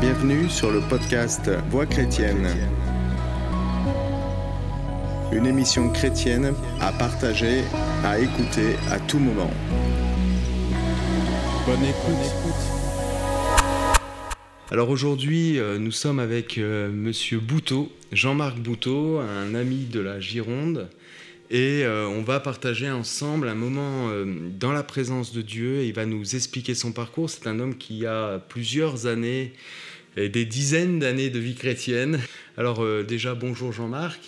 Bienvenue sur le podcast Voix chrétienne. Une émission chrétienne à partager, à écouter à tout moment. Bonne écoute. Alors aujourd'hui, euh, nous sommes avec euh, Monsieur Bouteau, Jean-Marc Bouteau, un ami de la Gironde, et euh, on va partager ensemble un moment dans la présence de Dieu. il va nous expliquer son parcours. C'est un homme qui a plusieurs années, et des dizaines d'années de vie chrétienne. Alors déjà, bonjour Jean-Marc.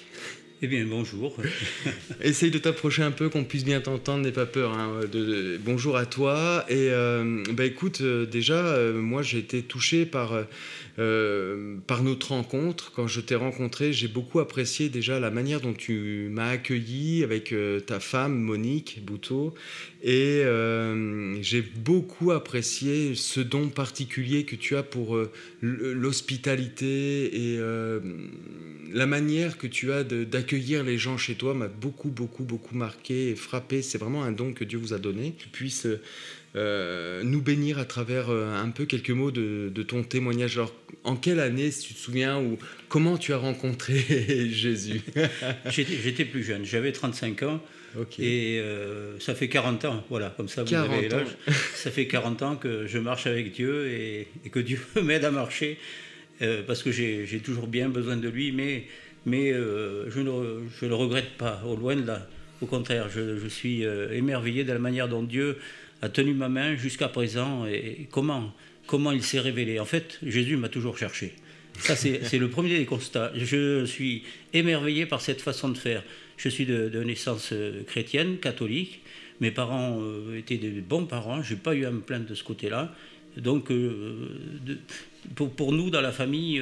Eh bien, bonjour. Essaye de t'approcher un peu, qu'on puisse bien t'entendre, n'aie pas peur. Hein, de, bonjour à toi. Et euh, bah, écoute, euh, déjà, euh, moi j'ai été touché par euh, par notre rencontre. Quand je t'ai rencontré, j'ai beaucoup apprécié déjà la manière dont tu m'as accueilli avec euh, ta femme Monique Bouteau. Et euh, j'ai beaucoup apprécié ce don particulier que tu as pour l'hospitalité et la manière que tu as d'accueillir les gens chez toi m'a beaucoup, beaucoup, beaucoup marqué et frappé. C'est vraiment un don que Dieu vous a donné. Que tu puisses euh, nous bénir à travers euh, un peu quelques mots de, ton témoignage. Alors, en quelle année, si tu te souviens, ou comment tu as rencontré Jésus? J'étais plus jeune, j'avais 35 ans. Et euh, ça fait 40 ans, voilà, comme ça vous avez l'âge. Ça fait 40 ans que je marche avec Dieu et, que Dieu m'aide à marcher parce que j'ai toujours bien besoin de lui, mais, mais je, ne, je le regrette pas, au loin de là. Au contraire, je, suis émerveillé de la manière dont Dieu a tenu ma main jusqu'à présent et comment, comment il s'est révélé. En fait, Jésus m'a toujours cherché. Ça, c'est le premier des constats. Je suis émerveillé par cette façon de faire. Je suis de, naissance euh, chrétienne, catholique. Mes parents euh, étaient des bons parents. Je n'ai pas eu à me plaindre de ce côté-là. Donc, euh, pour, nous, dans la famille,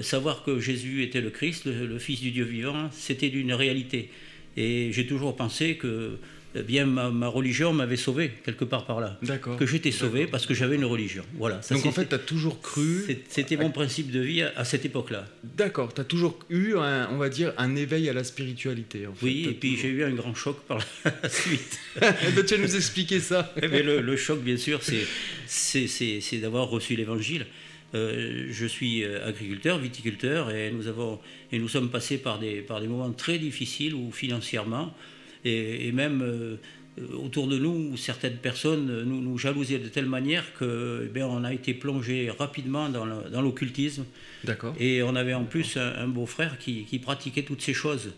savoir que Jésus était le Christ, le Fils du Dieu vivant, c'était une réalité. Et j'ai toujours pensé que eh bien ma, religion m'avait sauvé quelque part par là. D'accord. Que j'étais sauvé parce que j'avais une religion. Voilà. Donc en fait, tu as toujours cru. C'était mon principe de vie à, cette époque-là. D'accord. Tu as toujours eu, un, on va dire, un éveil à la spiritualité. En fait. Oui, et puis j'ai eu un grand choc par la suite. Eh ben, tu vas nous expliquer ça. Eh ben, le, choc, bien sûr, c'est d'avoir reçu l'évangile. Euh, je suis euh, agriculteur, viticulteur, et nous, avons, et nous sommes passés par des, par des moments très difficiles où financièrement, et, même euh, autour de nous, certaines personnes nous, nous jalousaient de telle manière que eh on a été plongé rapidement dans l'occultisme. D'accord. Et on avait en plus un, beau-frère qui, qui, pratiquait toutes ces choses.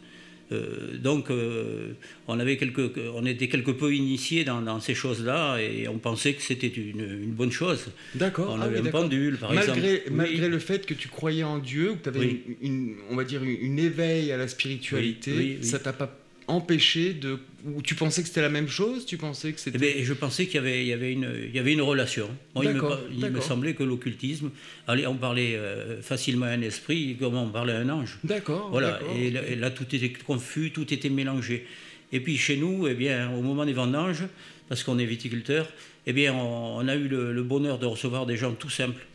Euh, donc, euh, on, avait quelques, on était quelque peu initiés dans, ces choses-là et on pensait que c'était une, bonne chose. D'accord. On ah avait un pendule, par malgré, exemple. Malgré le fait que tu croyais en Dieu, que tu avais, une, on va dire, une, éveil à la spiritualité, ça t'a pas empêché de ou tu pensais que c'était la même chose? Tu pensais que c'était eh je pensais qu'il y avait il y avait une il y avait une relation. Il, me, semblait que l'occultisme allez on parlait euh, facilement à un esprit comme on parlait à un ange. D'accord voilà et, là, tout était confus tout était mélangé. Et puis chez nous eh bien au moment des vendanges parce qu'on est viticulteur eh bien on, a eu le, bonheur de recevoir des gens tout simples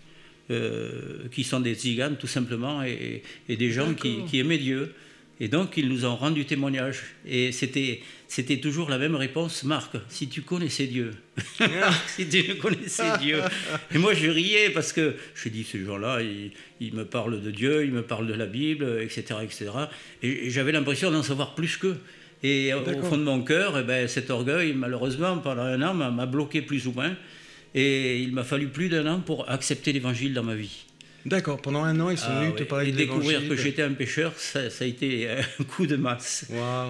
euh, qui sont des tziganes tout simplement et, et des gens qui, qui aimaient Dieu et donc, ils nous ont rendu témoignage. Et c'était, c'était toujours la même réponse, Marc, si tu connaissais Dieu. si tu connaissais Dieu. Et moi, je riais parce que je dis, ces gens-là, ils, me parlent de Dieu, ils me parlent de la Bible, etc. etc. Et, j'avais l'impression d'en savoir plus qu'eux. Et au fond de mon cœur, eh ben, cet orgueil, malheureusement, pendant un an, m'a bloqué plus ou moins. Et il m'a fallu plus d'un an pour accepter l'évangile dans ma vie. D'accord, pendant un an, ils sont ah venus te parler de découvrir que j'étais un pêcheur, ça, a été un coup de masse.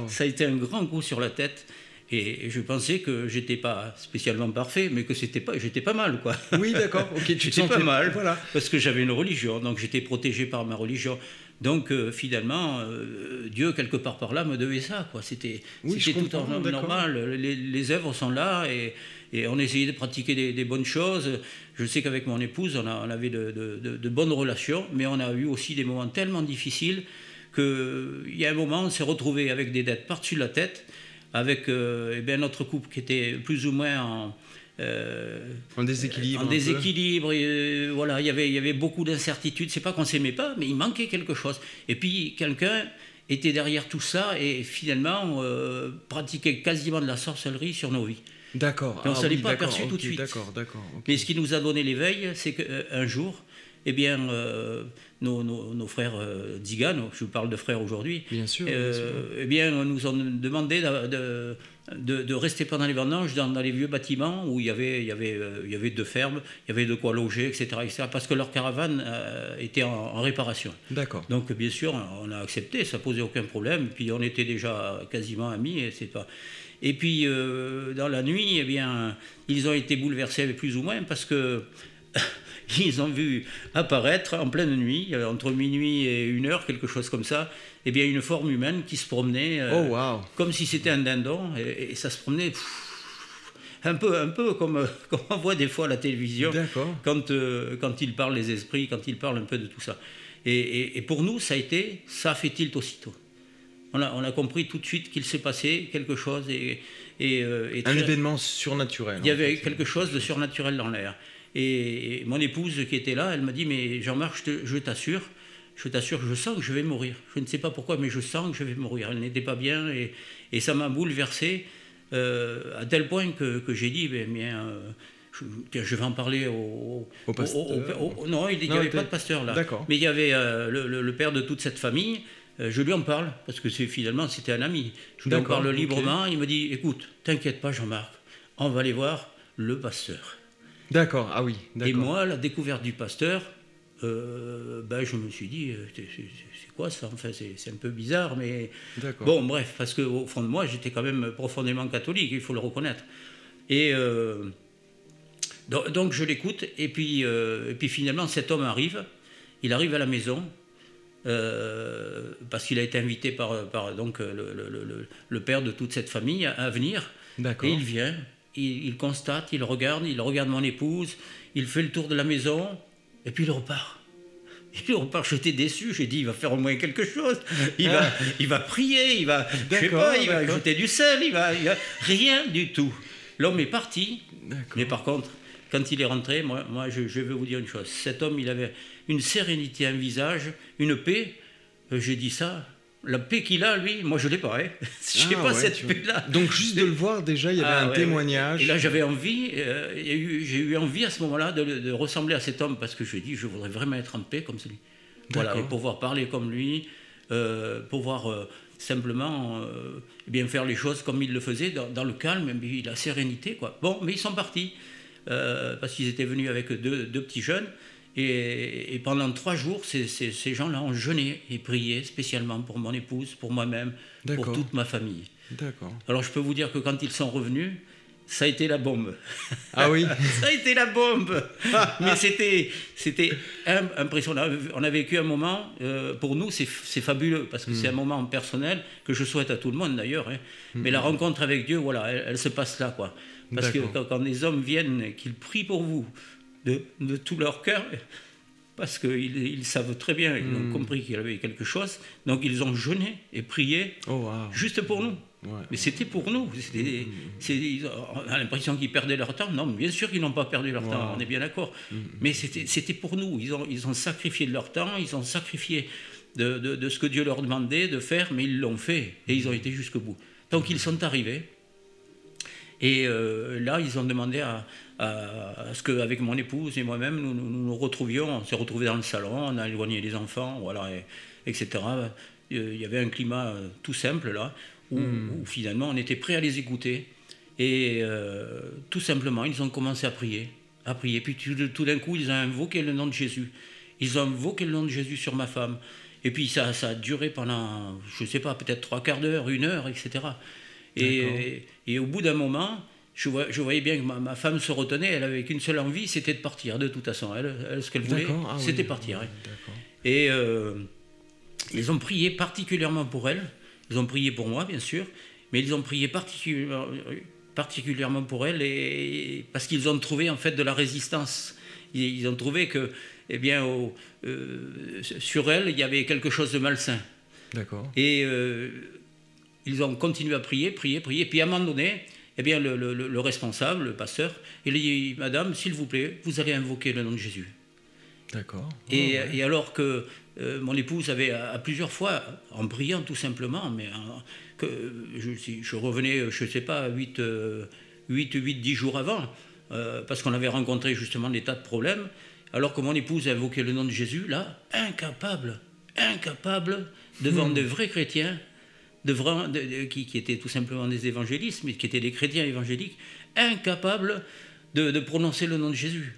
Ça a été un grand coup sur la tête. Et je pensais que j'étais pas spécialement parfait, mais que c'était pas, j'étais pas mal, quoi. Oui, d'accord. Ok, tu j'étais pas mal, voilà. Parce que j'avais une religion, donc j'étais protégé par ma religion. Donc euh, finalement, euh, Dieu quelque part par là me devait ça, quoi. C'était, tout en normal. Les, les, œuvres sont là et, et on essayait de pratiquer des, bonnes choses. Je sais qu'avec mon épouse, on, avait de, bonnes relations, mais on a eu aussi des moments tellement difficiles qu'il y a un moment, on s'est retrouvé avec des dettes par-dessus la tête, avec euh, eh bien, notre couple qui était plus ou moins en, euh, en déséquilibre. En déséquilibre. Euh, voilà, il y avait, il y avait beaucoup d'incertitudes. C'est pas qu'on s'aimait pas, mais il manquait quelque chose. Et puis quelqu'un était derrière tout ça et finalement pratiquait quasiment de la sorcellerie sur nos vies. D'accord. on ne ah s'en est pas aperçu tout de suite. D'accord, d'accord. Mais ce qui nous a donné l'éveil, c'est qu'un jour, eh bien, euh, nos, frères euh, je vous parle de frères aujourd'hui, bien sûr, eh bien, nous ont demandé de, de, rester pendant les vendanges dans, les vieux bâtiments où il y, avait, il, y avait, il y avait deux fermes, il y avait de quoi loger, etc. etc. parce que leur caravane était en, réparation. D'accord. Donc, bien sûr, on a accepté, ça posait aucun problème. Puis, on était déjà quasiment amis, et c'est pas. Et puis, dans la nuit, eh bien, ils ont été bouleversés plus ou moins parce que ils ont vu apparaître en pleine nuit, euh, entre minuit et une heure, quelque chose comme ça, eh bien une forme humaine qui se promenait euh, oh, comme si c'était un dindon, et, ça se promenait un peu, un peu comme, euh, comme, on voit des fois à la télévision, quand, quand ils parlent les esprits, quand ils parlent un peu de tout ça. Et, pour nous, ça a été, ça fait tilt aussitôt? On a, on a compris tout de suite qu'il s'est passé quelque chose. Et, et, un événement surnaturel. Il y avait quelque chose de surnaturel dans l'air. Et mon épouse qui était là, elle m'a dit, mais Jean-Marc, je t'assure, je t'assure, je sens que je vais mourir. Je ne sais pas pourquoi, mais je sens que je vais mourir. Elle n'était pas bien et, et ça m'a bouleversé euh, à tel point que, que j'ai dit, eh bien, euh, je, vais en parler au, au, pasteur. non, il n'y avait pas de pasteur là. Mais il y avait euh, le, père de toute cette famille. je lui en parle parce que finalement c'était un ami. Je lui en parle librement. Il me dit, écoute, t'inquiète pas, Jean-Marc, on va aller voir le pasteur. D'accord, ah oui. Et moi, la découverte du pasteur, euh, ben, je me suis dit, euh, c'est quoi ça? Enfin, c'est un peu bizarre, mais bon, bref, parce qu'au fond de moi, j'étais quand même profondément catholique, il faut le reconnaître. Et euh, donc, je l'écoute, et puis, et puis finalement, cet homme arrive, il arrive à la maison, parce qu'il a été invité par, par donc, le, le, père de toute cette famille à venir, et il vient, il, constate, il regarde, il regarde mon épouse, il fait le tour de la maison, et puis il repart. Il repart, j'étais déçu, j'ai dit, il va faire au moins quelque chose. Il va, il va prier, il va, je sais pas, il va jeter du sel, il va, rien du tout. L'homme est parti, mais par contre, quand il est rentré, moi, moi je, je, veux vous dire une chose. Cet homme, il avait une sérénité, un visage, une paix. Euh, j'ai dit ça, la paix qu'il a, lui, moi je l'ai pas. Hein. je n'ai ah pas cette paix-là. Donc juste de le voir déjà, il y avait ah un témoignage. Et là j'avais envie, euh, j'ai eu envie à ce moment-là de, ressembler à cet homme parce que je dit, je voudrais vraiment être en paix comme celui. Voilà, et pouvoir parler comme lui, euh, pouvoir euh, simplement eh bien faire les choses comme il le faisait, dans, le calme, et la sérénité. Quoi. Bon, mais ils sont partis parce qu'ils étaient venus avec deux, deux petits jeunes. Et, pendant trois jours, ces, gens-là ont jeûné et prié spécialement pour mon épouse, pour moi-même, pour toute ma famille. D'accord. Alors je peux vous dire que quand ils sont revenus, ça a été la bombe. Ah oui Ça a été la bombe Mais c'était, c'était impressionnant. On a vécu un moment, euh, pour nous, c'est, fabuleux, parce que c'est un hmm. moment personnel que je souhaite à tout le monde d'ailleurs. Hein. Hmm. Mais la rencontre avec Dieu, voilà, elle, se passe là. quoi. Parce que quand, quand, les hommes viennent, qu'ils prient pour vous, de, tout leur cœur, parce qu'ils ils savent très bien, ils ont hmm. compris qu'il y avait quelque chose, donc ils ont jeûné et prié oh, juste pour nous. Mais c'était pour nous. Hmm. on a l'impression qu'ils perdaient leur temps. Non, bien sûr qu'ils n'ont pas perdu leur temps, on est bien d'accord. Hmm. Mais c'était pour nous. Ils ont, ils ont sacrifié de leur temps, ils ont sacrifié de, de ce que Dieu leur demandait de faire, mais ils l'ont fait et ils ont été jusqu'au bout. Donc ils sont arrivés. Et euh, là, ils ont demandé à, à, ce qu'avec mon épouse et moi-même, nous, nous, retrouvions. On s'est retrouvés dans le salon, on a éloigné les enfants, voilà, etc. Il y avait un climat euh, tout simple là, où, hmm. finalement on était prêt à les écouter. Et euh, tout simplement, ils ont commencé à prier, à prier. Puis tout, d'un coup, ils ont invoqué le nom de Jésus. Ils ont invoqué le nom de Jésus sur ma femme. Et puis ça, ça a duré pendant, je ne sais pas, peut-être trois quarts d'heure, une heure, etc. Et, et, au bout d'un moment, je, je, voyais bien que ma, femme se retenait, elle avait qu'une seule envie, c'était de partir, de toute façon. Elle, ce qu'elle voulait, ah c'était partir. Et euh, ils ont prié particulièrement pour elle, ils ont prié pour moi, bien sûr, mais ils ont prié particulièrement, particulièrement pour elle et, parce qu'ils ont trouvé en fait de la résistance. Ils, ont trouvé que, eh bien, euh, sur elle, il y avait quelque chose de malsain. D'accord. Et euh, ils ont continué à prier, prier, prier. Puis à un moment donné, eh bien, le, responsable, le pasteur, il dit Madame, s'il vous plaît, vous allez invoquer le nom de Jésus. D'accord. Et, oh, alors que euh, mon épouse avait à, plusieurs fois, en priant tout simplement, mais que je, je, revenais, je ne sais pas, 8, 8, 8, 10 jours avant, euh, parce qu'on avait rencontré justement des tas de problèmes, alors que mon épouse a invoqué le nom de Jésus, là, incapable, incapable, devant hmm. de vrais chrétiens, de, qui, étaient tout simplement des évangélistes, mais qui étaient des chrétiens évangéliques, incapables de, prononcer le nom de Jésus.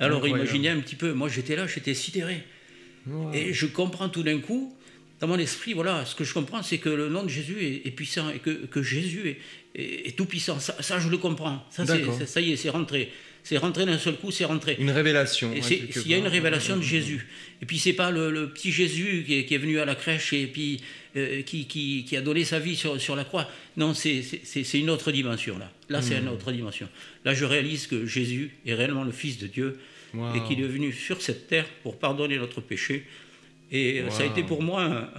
Alors imaginez un petit peu, moi j'étais là, j'étais sidéré. Et je comprends tout d'un coup, dans mon esprit, voilà, ce que je comprends, c'est que le nom de Jésus est, puissant et que, Jésus est, tout puissant. Ça, je le comprends. Ça, ça y est, c'est rentré. C'est rentré d'un seul coup, c'est rentré. Une révélation. Il y a une révélation de Jésus. Et puis c'est pas le, petit Jésus qui est, venu à la crèche et puis euh, qui, qui, a donné sa vie sur, sur la croix. Non, c'est une autre dimension là. Là, c'est une hmm. autre dimension. Là, je réalise que Jésus est réellement le Fils de Dieu et qu'il est venu sur cette terre pour pardonner notre péché. Et euh, ça a été pour moi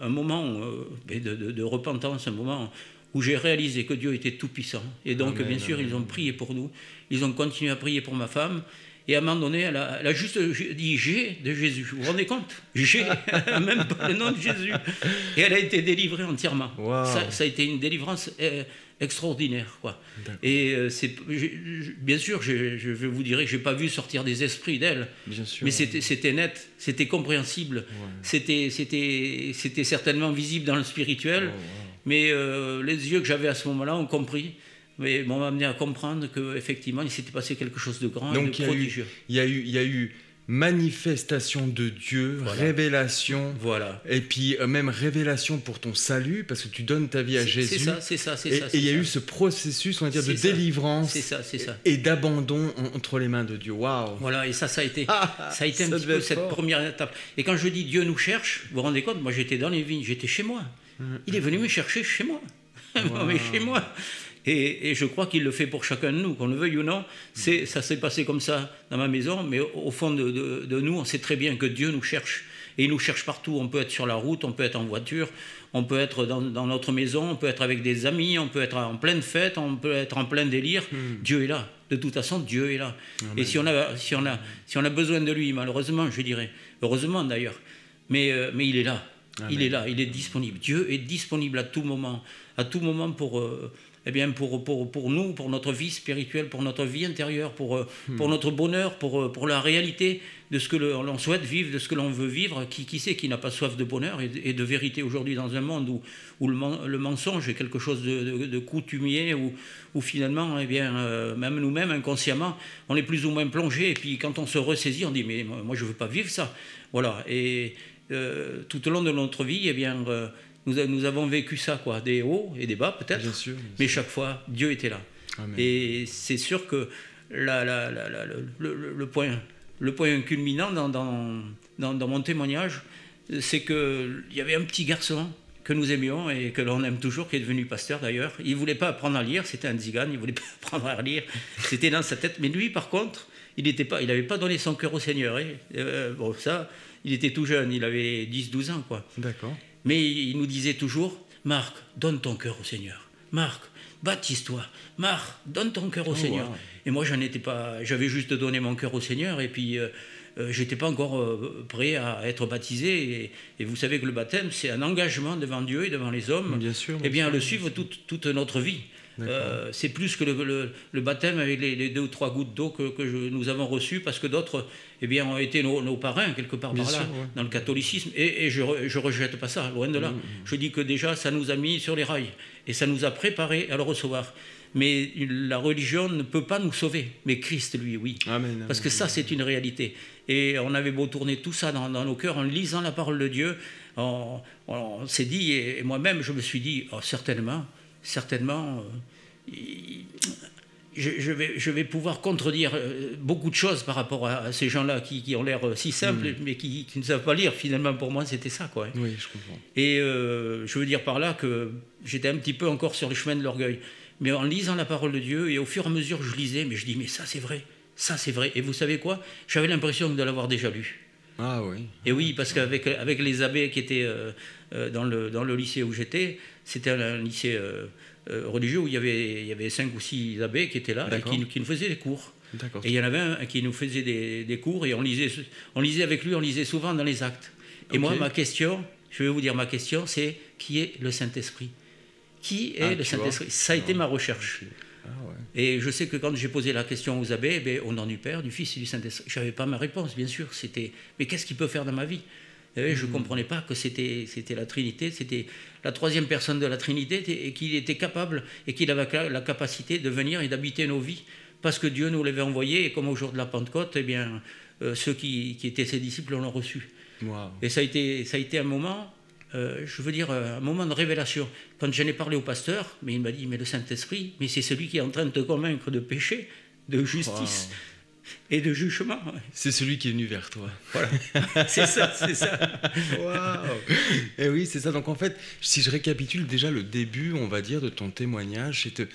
un, moment euh, de, de, repentance, un moment où j'ai réalisé que Dieu était tout-puissant. Et donc, bien sûr, ils ont prié pour nous. Ils ont continué à prier pour ma femme. Et à un moment donné, elle a, juste dit J'ai de Jésus. Vous vous rendez compte? J'ai, même pas le nom de Jésus. Et elle a été délivrée entièrement. Ça, a été une délivrance euh, extraordinaire. Quoi. Et euh, c'est, bien sûr, je, je, vous dirais que je n'ai pas vu sortir des esprits d'elle. Mais c'était, c'était net, c'était compréhensible, c'était, c'était, c'était certainement visible dans le spirituel. Mais euh, les yeux que j'avais à ce moment-là ont compris mais m'ont amené à comprendre qu'effectivement, il s'était passé quelque chose de grand et de prodigieux. Il y, a eu, il y a eu manifestation de Dieu, révélation, voilà. et puis euh, même révélation pour ton salut, parce que tu donnes ta vie à Jésus. C'est ça, c'est ça, c'est ça. Et il y a eu ce processus, on va dire, de délivrance ça, ça. et d'abandon entre les mains de Dieu. Waouh Voilà, et ça, ça a été, ah, ça a été un petit peu cette première étape. Et quand je dis Dieu nous cherche, vous vous rendez compte, moi j'étais dans les vignes, j'étais chez moi. Hum. Il est venu me chercher chez moi. mais chez moi. Et, je crois qu'il le fait pour chacun de nous, qu'on le veuille ou non. C'est, ça s'est passé comme ça dans ma maison, mais au, fond de, nous, on sait très bien que Dieu nous cherche. Et il nous cherche partout. On peut être sur la route, on peut être en voiture, on peut être dans, notre maison, on peut être avec des amis, on peut être en pleine fête, on peut être en plein délire. Hmm. Dieu est là. De toute façon, Dieu est là. Et si on, a, si, on a, si on a besoin de lui, malheureusement, je dirais, heureusement d'ailleurs, mais, euh, mais il est là. Il est là, il est disponible. Dieu est disponible à tout moment, à tout moment pour, euh, eh bien pour, pour, pour, nous, pour notre vie spirituelle, pour notre vie intérieure, pour, euh, hmm. pour notre bonheur, pour, euh, pour la réalité de ce que l'on souhaite vivre, de ce que l'on veut vivre. Qui, qui sait qui n'a pas soif de bonheur et, de vérité aujourd'hui dans un monde où, où le, le, mensonge est quelque chose de, de, coutumier, où, où, finalement, eh bien, euh, même nous-mêmes, inconsciemment, on est plus ou moins plongé. Et puis quand on se ressaisit, on dit Mais moi, je ne veux pas vivre ça. Voilà. Et tout au long de notre vie, eh bien nous, avons vécu ça, quoi, des hauts et des bas peut-être, mais chaque fois, Dieu était là. Et c'est sûr que la, le, point, le point culminant dans, dans, mon témoignage, c'est qu'il y avait un petit garçon que nous aimions et que l'on aime toujours, qui est devenu pasteur d'ailleurs. Il ne voulait pas apprendre à lire, c'était un zigane, il ne voulait pas apprendre à lire, c'était dans sa tête. Mais lui, par contre, il n'avait pas, il pas donné son cœur au Seigneur. Hein. Euh, bon, ça, il était tout jeune, il avait 10-12 ans. quoi. D'accord. Mais il nous disait toujours, Marc, donne ton cœur au Seigneur. Marc, baptise-toi. Marc, donne ton cœur au oh, Seigneur. Et moi, j'en étais pas. J'avais juste donné mon cœur au Seigneur et puis. Euh, euh, j'étais pas encore euh, prêt à être baptisé. Et, vous savez que le baptême, c'est un engagement devant Dieu et devant les hommes. Bien sûr. et bien, le suivre toute, toute notre vie. Euh, c'est plus que le, baptême avec les, deux ou trois gouttes d'eau que, nous avons reçues, parce que d'autres eh bien, ont été nos, parrains, quelque part par là, dans le catholicisme. Et, je ne rejette pas ça, loin de là. Mm, mm. Je dis que déjà, ça nous a mis sur les rails, et ça nous a préparés à le recevoir. Mais la religion ne peut pas nous sauver, mais Christ, lui, oui. Parce que ça, c'est une réalité. Et on avait beau tourner tout ça dans, nos cœurs en lisant la parole de Dieu, on, s'est dit, et moi-même, je me suis dit, oh, certainement, certainement, euh, je, vais, je, vais, pouvoir contredire euh, beaucoup de choses par rapport à, ces gens-là qui, ont l'air euh, si simples, mm. mais qui, ne savent pas lire. Finalement, pour moi, c'était ça. Quoi. Oui, je comprends. Et je veux dire par là que j'étais un petit peu encore sur le chemin de l'orgueil. Mais en lisant la parole de Dieu, et au fur et à mesure que je lisais, mais je dis, mais ça c'est vrai, ça c'est vrai. Et vous savez quoi? J'avais l'impression de l'avoir déjà lu. Ah oui. Et oui, parce qu'avec avec les abbés qui étaient dans, le, dans le lycée où j'étais, c'était un lycée euh, euh, religieux où il y, avait, il y avait cinq ou six abbés qui étaient là et qui, nous faisaient des cours. Et il y en avait un qui nous faisait des, cours et on lisait, on lisait avec lui, on lisait souvent dans les actes. Et moi, ma question, je vais vous dire ma question, c'est qui est le Saint-Esprit? Qui est ah, le Saint-Esprit? Ça a été ma recherche. Ah et je sais que quand j'ai posé la question aux abbés, eh au nom du Père, du Fils et du Saint-Esprit, je n'avais pas ma réponse, bien sûr. C'était, mais qu'est-ce qu'il peut faire dans ma vie? Et Je ne hmm. comprenais pas que c'était, c'était la Trinité, c'était la troisième personne de la Trinité, et qu'il était capable et qu'il avait la capacité de venir et d'habiter nos vies, parce que Dieu nous l'avait envoyé, et comme au jour de la Pentecôte, eh bien, euh, ceux qui, qui, étaient ses disciples l'ont reçu. Et ça a, été, ça a été un moment euh, je veux dire, un moment de révélation. Quand j'en ai parlé au pasteur, mais il m'a dit, mais le Saint-Esprit, mais c'est celui qui est en train de te convaincre de péché, de justice. Et de jugement. C'est celui qui est venu vers toi. Voilà. c'est ça, c'est ça. Et oui, c'est ça. Donc en fait, si je récapitule déjà le début, on va dire, de ton témoignage, c'est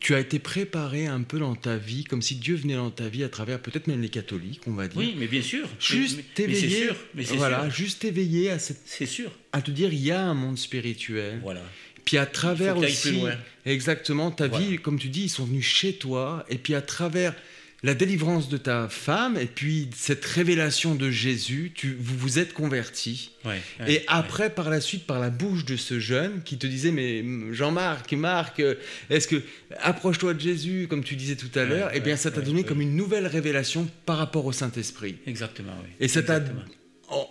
tu as été préparé un peu dans ta vie, comme si Dieu venait dans ta vie à travers peut-être même les catholiques, on va dire. Oui, mais bien sûr. Juste t'éveiller. Voilà, sûr. juste t'éveiller à cette. C'est sûr. À te dire, il y a un monde spirituel. Voilà. Puis à travers aussi. Exactement, ta vie, comme tu dis, ils sont venus chez toi, et puis à travers la délivrance de ta femme et puis cette révélation de Jésus, tu, vous vous êtes convertis. et après, par la suite, par la bouche de ce jeune qui te disait, mais Jean-Marc, Marc, est-ce que approche-toi de Jésus, comme tu disais tout à l'heure, et eh bien ça t'a donné comme une nouvelle révélation par rapport au Saint-Esprit. Exactement, oui. Et ça t'a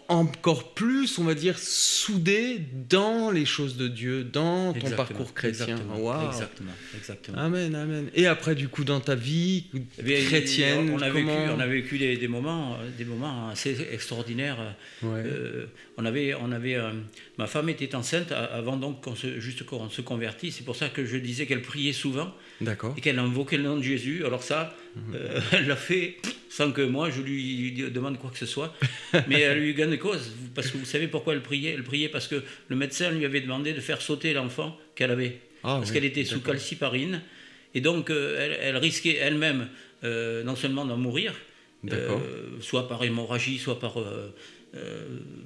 encore plus, on va dire, soudé dans les choses de Dieu, dans ton parcours chrétien. Exactement, exactement, exactement, Amen, amen. Et après, du coup, dans ta vie eh chrétienne, on a vécu, on a vécu des, moments, des moments assez extraordinaires. Euh, on avait, on avait, euh, ma femme était enceinte avant donc qu'on se, juste qu'on se convertisse. C'est pour ça que je disais qu'elle priait souvent. D'accord. Et qu'elle invoquait le nom de Jésus. Alors ça, mhm. euh, elle l'a fait sans que moi je lui demande quoi que ce soit. Mais elle lui gagne cause. Parce que vous savez pourquoi elle priait? Elle priait parce que le médecin lui avait demandé de faire sauter l'enfant qu'elle avait. Ah parce qu'elle était sous calciparine. Et donc, euh, elle, risquait elle-même euh, non seulement d'en mourir, soit par hémorragie, soit par,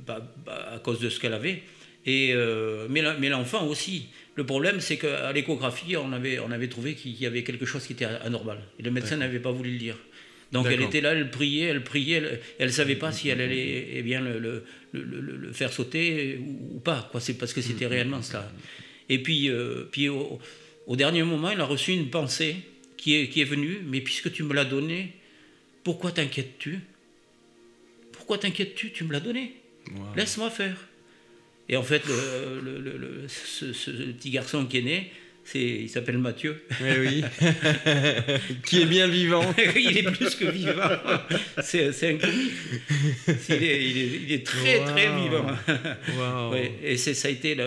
bah, bah, à cause de ce qu'elle avait. Et, mais l'enfant aussi. Le problème, c'est qu'à l'échographie, on avait, on avait trouvé qu'il y avait quelque chose qui était anormal. Et le médecin n'avait pas voulu le dire. Donc elle était là, elle priait, elle priait, elle ne savait pas si elle allait eh bien, le, le, faire sauter ou, pas. Quoi. C'est parce que c'était réellement cela. Et puis, euh, puis au, dernier moment, il a reçu une pensée qui est, qui est venue, mais puisque tu me l'as donnée, pourquoi t'inquiètes-tu? Pourquoi t'inquiètes-tu? Tu me l'as donnée. Laisse-moi faire. Et en fait, le, ce, petit garçon qui est né, il s'appelle Mathieu. Oui, oui. qui est bien vivant. il est plus que vivant. C'est un comique. Il est, il est, très, très vivant. et ça a été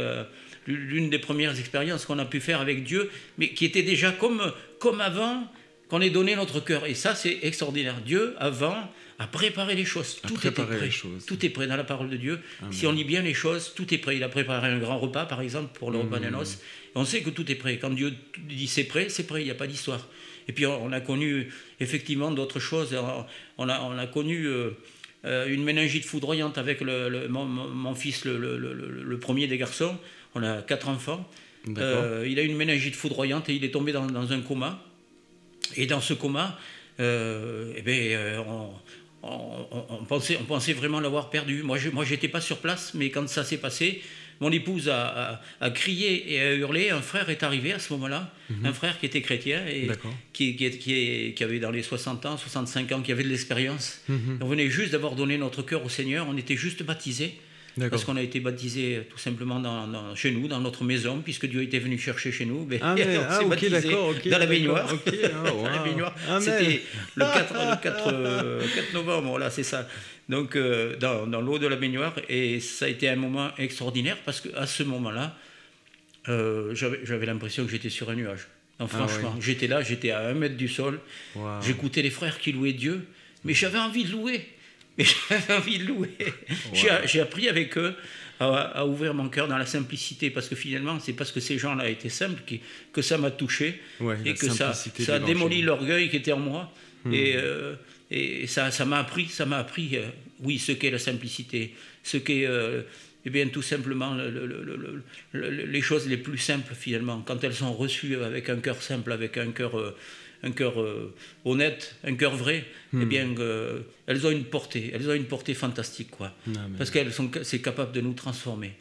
l'une des premières expériences qu'on a pu faire avec Dieu, mais qui était déjà comme, comme avant qu'on ait donné notre cœur. Et ça, c'est extraordinaire. Dieu, avant, a préparé les choses. tout était prêt. Tout est prêt dans la parole de Dieu. Si on lit bien les choses, tout est prêt. Il a préparé un grand repas, par exemple, pour le repas des noces. On sait que tout est prêt. Quand Dieu dit c'est prêt, c'est prêt. Il n'y a pas d'histoire. Et puis on a connu effectivement d'autres choses. On a, on a connu euh, euh, une méningite foudroyante avec le, mon, fils, le, premier des garçons. On a quatre enfants. Euh, il a eu une méningite foudroyante et il est tombé dans, un coma. Et dans ce coma, eh bien, on, on, pensait, on pensait vraiment l'avoir perdu. Moi, je n'étais pas sur place, mais quand ça s'est passé, mon épouse a, crié et a hurlé. Un frère est arrivé à ce moment-là, mhm. un frère qui était chrétien et qui, qui, avait dans les 60 ans, 65 ans, qui avait de l'expérience. Mhm. On venait juste d'avoir donné notre cœur au Seigneur, on était juste baptisés. Parce qu'on a été baptisé tout simplement dans, chez nous, dans notre maison, puisque Dieu était venu chercher chez nous. Ah, mais, ah, baptisé dans la baignoire. Ah, C'était le 4, euh, novembre, voilà, c'est ça. Donc, euh, dans, l'eau de la baignoire. Et ça a été un moment extraordinaire parce qu'à ce moment-là, euh, j'avais l'impression que j'étais sur un nuage. franchement, j'étais là, j'étais à un mètre du sol. J'écoutais les frères qui louaient Dieu, mais j'avais envie de louer j'avais envie de louer. J'ai appris avec eux à, ouvrir mon cœur dans la simplicité, parce que finalement, c'est parce que ces gens-là étaient simples que ça m'a touché et que ça, ça a démoli l'orgueil qui était en moi. Hmm. Et, euh, et ça m'a appris, ça m'a appris, euh, oui, ce qu'est la simplicité, ce qu'est, euh, eh bien, tout simplement le, les choses les plus simples finalement, quand elles sont reçues avec un cœur simple, avec un cœur un cœur euh, honnête, un cœur vrai, eh hmm. bien, euh, elles ont une portée, elles ont une portée fantastique, quoi. parce qu'elles sont, c'est capable de nous transformer.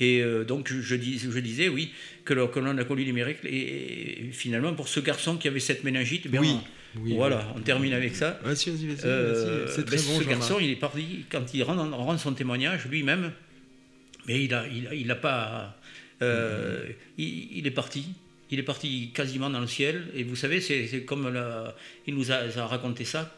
Et donc je, dis, je, disais, oui, que l'on a connu les miracles. Et, finalement, pour ce garçon qui avait cette méningite, eh oui. voilà, on termine avec ça. Vas-y, vas-y, vas-y. C'est très ben, bon, Ce garçon, il est parti, quand il rend, son témoignage lui-même, mais il n'a il, il a pas. Euh, il, est parti. Il est parti quasiment dans le ciel. Et vous savez, c'est comme la, il nous a, raconté ça,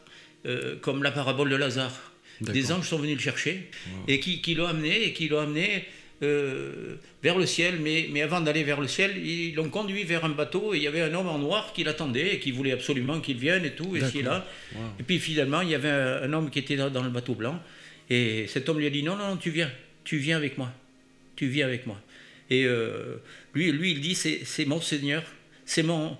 euh, comme la parabole de Lazare. Des anges sont venus le chercher et qui, qui l'ont amené et qui l'ont amené euh, vers le ciel. Mais, mais avant d'aller vers le ciel, ils l'ont conduit vers un bateau et il y avait un homme en noir qui l'attendait et qui voulait absolument qu'il vienne et tout. Et là. Et puis finalement, il y avait un, homme qui était dans, le bateau blanc. Et cet homme lui a dit non, non, non, tu viens, tu viens avec moi, tu viens avec moi. Et euh, lui, lui, il dit c'est mon Seigneur, c'est mon,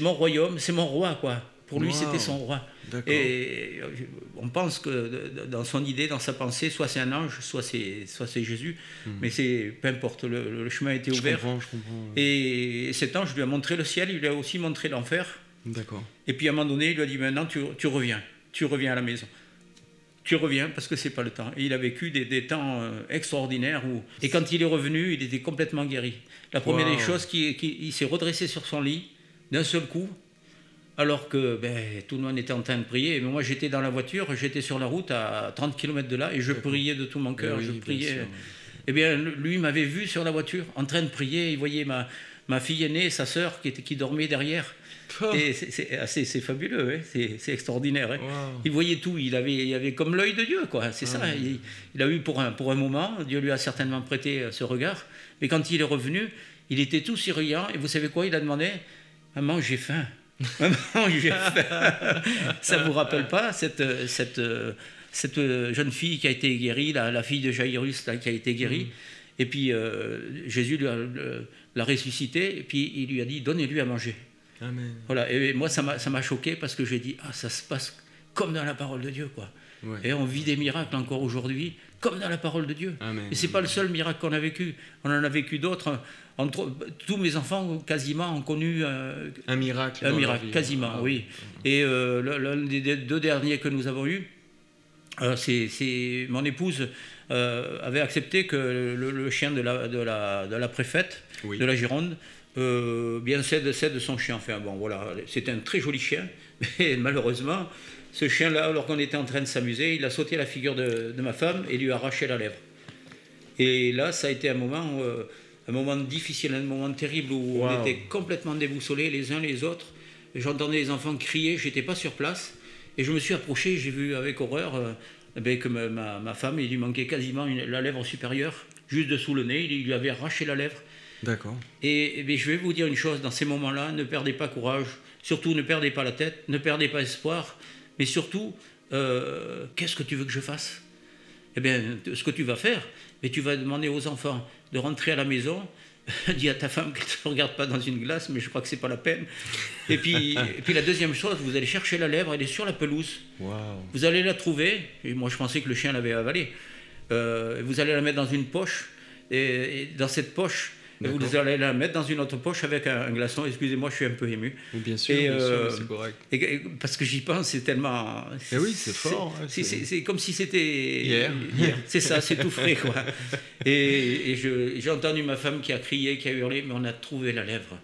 mon royaume, c'est mon roi, quoi. Pour lui, c'était son roi. Et euh, on pense que dans son idée, dans sa pensée, soit c'est un ange, soit c'est, soit c'est Jésus. Hmm. Mais c'est peu importe, le, chemin était ouvert. Je comprends, je comprends. Et cet ange lui a montré le ciel, il lui a aussi montré l'enfer. D'accord. Et puis à un moment donné, il lui a dit maintenant, tu, tu reviens, tu reviens à la maison tu reviens parce que c'est pas le temps. Et il a vécu des, temps euh, extraordinaires où, et quand il est revenu, il était complètement guéri. La première des choses, qui, il s'est redressé sur son lit d'un seul coup, alors que ben, tout le monde était en train de prier. Mais moi, j'étais dans la voiture, j'étais sur la route à 30 km de là, et je priais de tout mon cœur. je priais. Eh bien, lui m'avait vu sur la voiture, en train de prier. Il voyait ma, ma fille aînée, sa sœur, qui, était, qui dormait derrière. Et c'est fabuleux, hein. c'est extraordinaire. Hein. Il voyait tout, il avait, il avait comme l'œil de Dieu, quoi. C'est ça. Il, a eu pour un, pour un moment, Dieu lui a certainement prêté euh, ce regard. Mais quand il est revenu, il était tout souriant. Et vous savez quoi Il a demandé Maman, j'ai faim. Maman, j'ai faim. ça vous rappelle pas cette, cette, cette jeune fille qui a été guérie, la, fille de Jairus qui a été guérie mm. Et puis euh, Jésus l'a ressuscité, et puis il lui a dit Donnez-lui à manger. Voilà, et moi, ça m'a choqué parce que j'ai dit, ah, ça se passe comme dans la parole de Dieu, quoi. Et on vit des miracles encore aujourd'hui, comme dans la parole de Dieu. Et c'est pas le seul miracle qu'on a vécu. On en a vécu d'autres. Tous mes enfants, quasiment, ont connu euh, un miracle. Un miracle, quasiment, ah oui. Et euh, l'un des deux derniers que nous avons eus, euh, c'est mon épouse avait accepté que le, chien de la, de la, de la préfète de la Gironde euh, bien cède, de son chien. Enfin bon, voilà, c'était un très joli chien, mais malheureusement, ce chien-là, alors qu'on était en train de s'amuser, il a sauté la figure de, ma femme et lui a arraché la lèvre. Et là, ça a été un moment, euh, un moment difficile, un moment terrible où on était complètement déboussolés les uns les autres. J'entendais les enfants crier, j'étais pas sur place. Et je me suis approché, j'ai vu avec horreur euh, eh ben, que ma, femme, il lui manquait quasiment la lèvre supérieure, juste dessous le nez, il lui avait arraché la lèvre. D'accord. Et, je vais vous dire une chose, dans ces moments-là, ne perdez pas courage, surtout ne perdez pas la tête, ne perdez pas espoir, mais surtout, euh, qu'est-ce que tu veux que je fasse? Eh bien, ce que tu vas faire, mais tu vas demander aux enfants de rentrer à la maison, dis à ta femme qu'elle ne regarde pas dans une glace, mais je crois que c'est pas la peine. Et puis, et puis la deuxième chose, vous allez chercher la lèvre, elle est sur la pelouse. Vous allez la trouver, et moi je pensais que le chien l'avait avalée. Euh, vous allez la mettre dans une poche, et dans cette poche, vous allez la mettre dans une autre poche avec un, glaçon. Excusez-moi, je suis un peu ému. Bien sûr, euh, c'est correct. Et, parce que j'y pense, c'est tellement. Eh oui, c'est fort. Hein, c'est comme si c'était hier. C'est ça, c'est tout frais, quoi. Et, j'ai entendu ma femme qui a crié, qui a hurlé, mais on a trouvé la lèvre.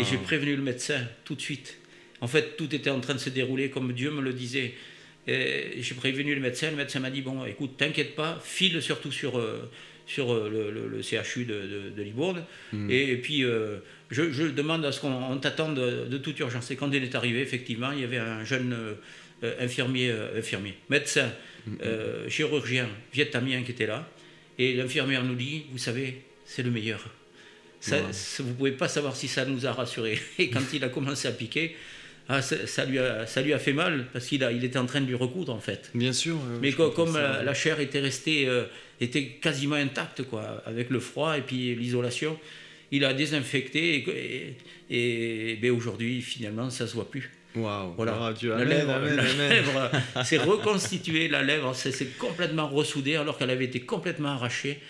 Et j'ai prévenu le médecin tout de suite. En fait, tout était en train de se dérouler comme Dieu me le disait. J'ai prévenu le médecin. Le médecin m'a dit Bon, écoute, t'inquiète pas, file surtout sur. Euh, sur euh, le, CHU de, de, Libourne. Hmm. Et, puis, euh, je, demande à ce qu'on t'attende de, toute urgence. Et quand il est arrivé, effectivement, il y avait un jeune euh, infirmier, infirmier, médecin, hmm. chirurgien vietnamien qui était là. Et l'infirmière nous dit, vous savez, c'est le meilleur. Ça, Vous ne pouvez pas savoir si ça nous a rassurés. Et quand il a commencé à piquer, ah, ça, lui a, ça lui a fait mal parce qu'il il était en train de lui recoudre en fait. Bien sûr. Mais comme la, chair était restée, euh, était quasiment intacte quoi, avec le froid et puis l'isolation, il a désinfecté et, ben, aujourd'hui finalement ça se voit plus. Waouh. Voilà. la lèvre, s'est reconstituée, la lèvre s'est complètement ressoudée alors qu'elle avait été complètement arrachée.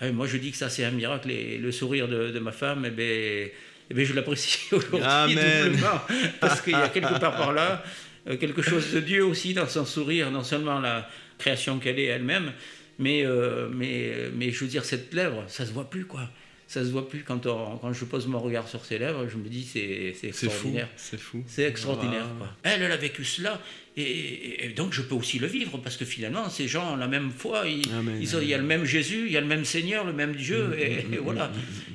Euh, moi je dis que ça c'est un miracle et le sourire de, de ma femme, eh ben eh bien, je l'apprécie aujourd'hui doublement, parce qu'il y a quelque part par là euh, quelque chose de Dieu aussi dans son sourire, non seulement la création qu'elle est elle-même, Mais, mais, mais je veux dire, cette lèvre, ça se voit plus, quoi ça se voit plus quand, quand je pose mon regard sur ses lèvres, je me dis c'est extraordinaire. C'est fou. C'est extraordinaire. Elle, elle a vécu cela. Et, donc je peux aussi le vivre parce que finalement ces gens ont la même foi, il y a le même Jésus, il y a le même Seigneur, le même Dieu, mm, et, mm, mm, voilà.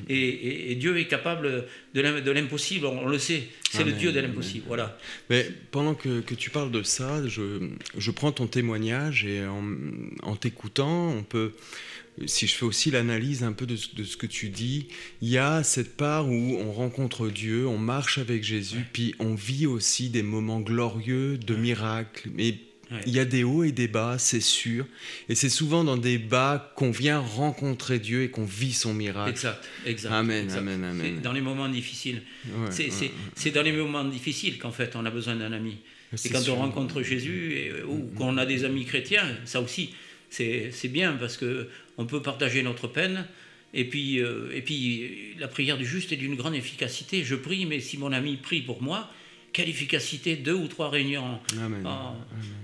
Et, Dieu est capable de l'impossible, on le sait, c'est le Dieu de l'impossible, voilà. Mais pendant que, que, tu parles de ça, je, je prends ton témoignage et en, en t'écoutant, on peut si je fais aussi l'analyse un peu de, ce que tu dis, il y a cette part où on rencontre Dieu, on marche avec Jésus, puis on vit aussi des moments glorieux de miracles. Mais il y a des hauts et des bas, c'est sûr. Et c'est souvent dans des bas qu'on vient rencontrer Dieu et qu'on vit son miracle. Exact, exact. Amen, amen, amen. Dans les moments difficiles. c'est dans les moments difficiles qu'en fait on a besoin d'un ami. Et quand on rencontre Jésus et, ou mm, mm. qu'on a des amis chrétiens, ça aussi, c'est bien parce que on peut partager notre peine. Et puis, euh, et puis, la prière du juste est d'une grande efficacité. Je prie, mais si mon ami prie pour moi, quelle efficacité Deux ou trois réunions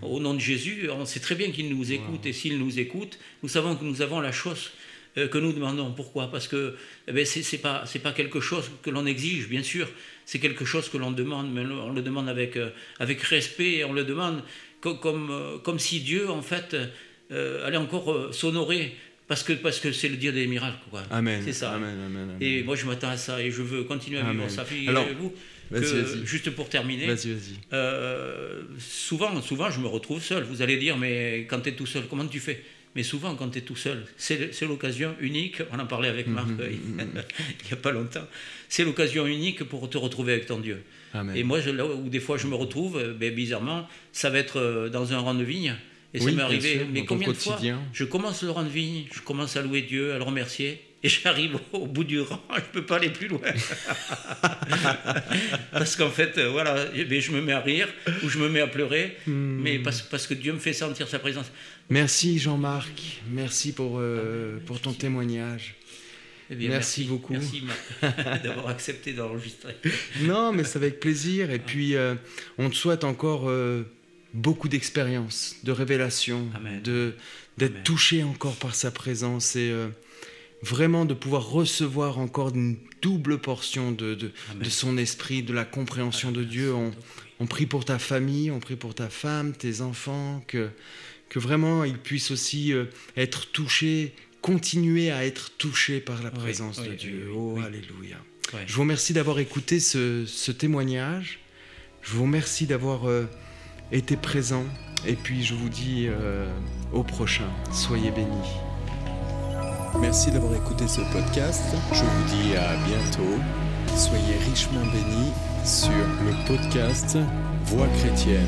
au nom de Jésus. On sait très bien qu'il nous écoute, et s'il nous écoute, nous savons que nous avons la chose euh, que nous demandons. Pourquoi? Parce que eh ben, ce n'est pas, pas quelque chose que l'on exige, bien sûr. C'est quelque chose que l'on demande, mais on le demande avec, euh, avec respect, et on le demande comme, comme, comme si Dieu, en fait, allait encore s'honorer parce que parce que c'est le dire des miracles quoi. Amen. C'est ça. Amen, amen, Et moi je m'attends à ça et je veux continuer à vivre ça. Alors, vous, juste pour terminer, euh, souvent souvent je me retrouve seul. Vous allez dire mais quand tu es tout seul comment tu fais? Mais souvent, quand tu es tout seul, c'est l'occasion unique, on en parlait avec Marc mhm, il n'y a pas longtemps, c'est l'occasion unique pour te retrouver avec ton Dieu. Et moi, là où des fois je me retrouve, ben, bizarrement, ça va être euh, dans un rang de vigne, et ça m'est arrivé, mais combien de fois je commence le rang de vigne, je commence à louer Dieu, à le remercier, et j'arrive au bout du rang, je ne peux pas aller plus loin. parce qu'en fait, euh, voilà, eh je me mets à rire ou je me mets à pleurer, hmm. mais parce, parce, que Dieu me fait sentir sa présence. Merci Jean-Marc, merci pour, euh, pour ton témoignage. Eh merci, beaucoup. Merci d'avoir accepté d'enregistrer. non, mais c'est avec plaisir. Et puis, euh, on te souhaite encore beaucoup d'expérience, de révélation, de d'être touché encore par sa présence et euh, vraiment de pouvoir recevoir encore une double portion de, de, son esprit, de la compréhension de Dieu. On, on, prie pour ta famille, on prie pour ta femme, tes enfants, que, que vraiment ils puissent aussi euh, être touchés, continuer à être touchés par la présence de Dieu. oh, Alléluia. Je vous remercie d'avoir écouté ce, ce, témoignage. Je vous remercie d'avoir... Euh, été présent. Et puis je vous dis euh, au prochain. Soyez bénis. Merci d'avoir écouté ce podcast. Je vous dis à bientôt. Soyez richement bénis sur le podcast Voix chrétienne.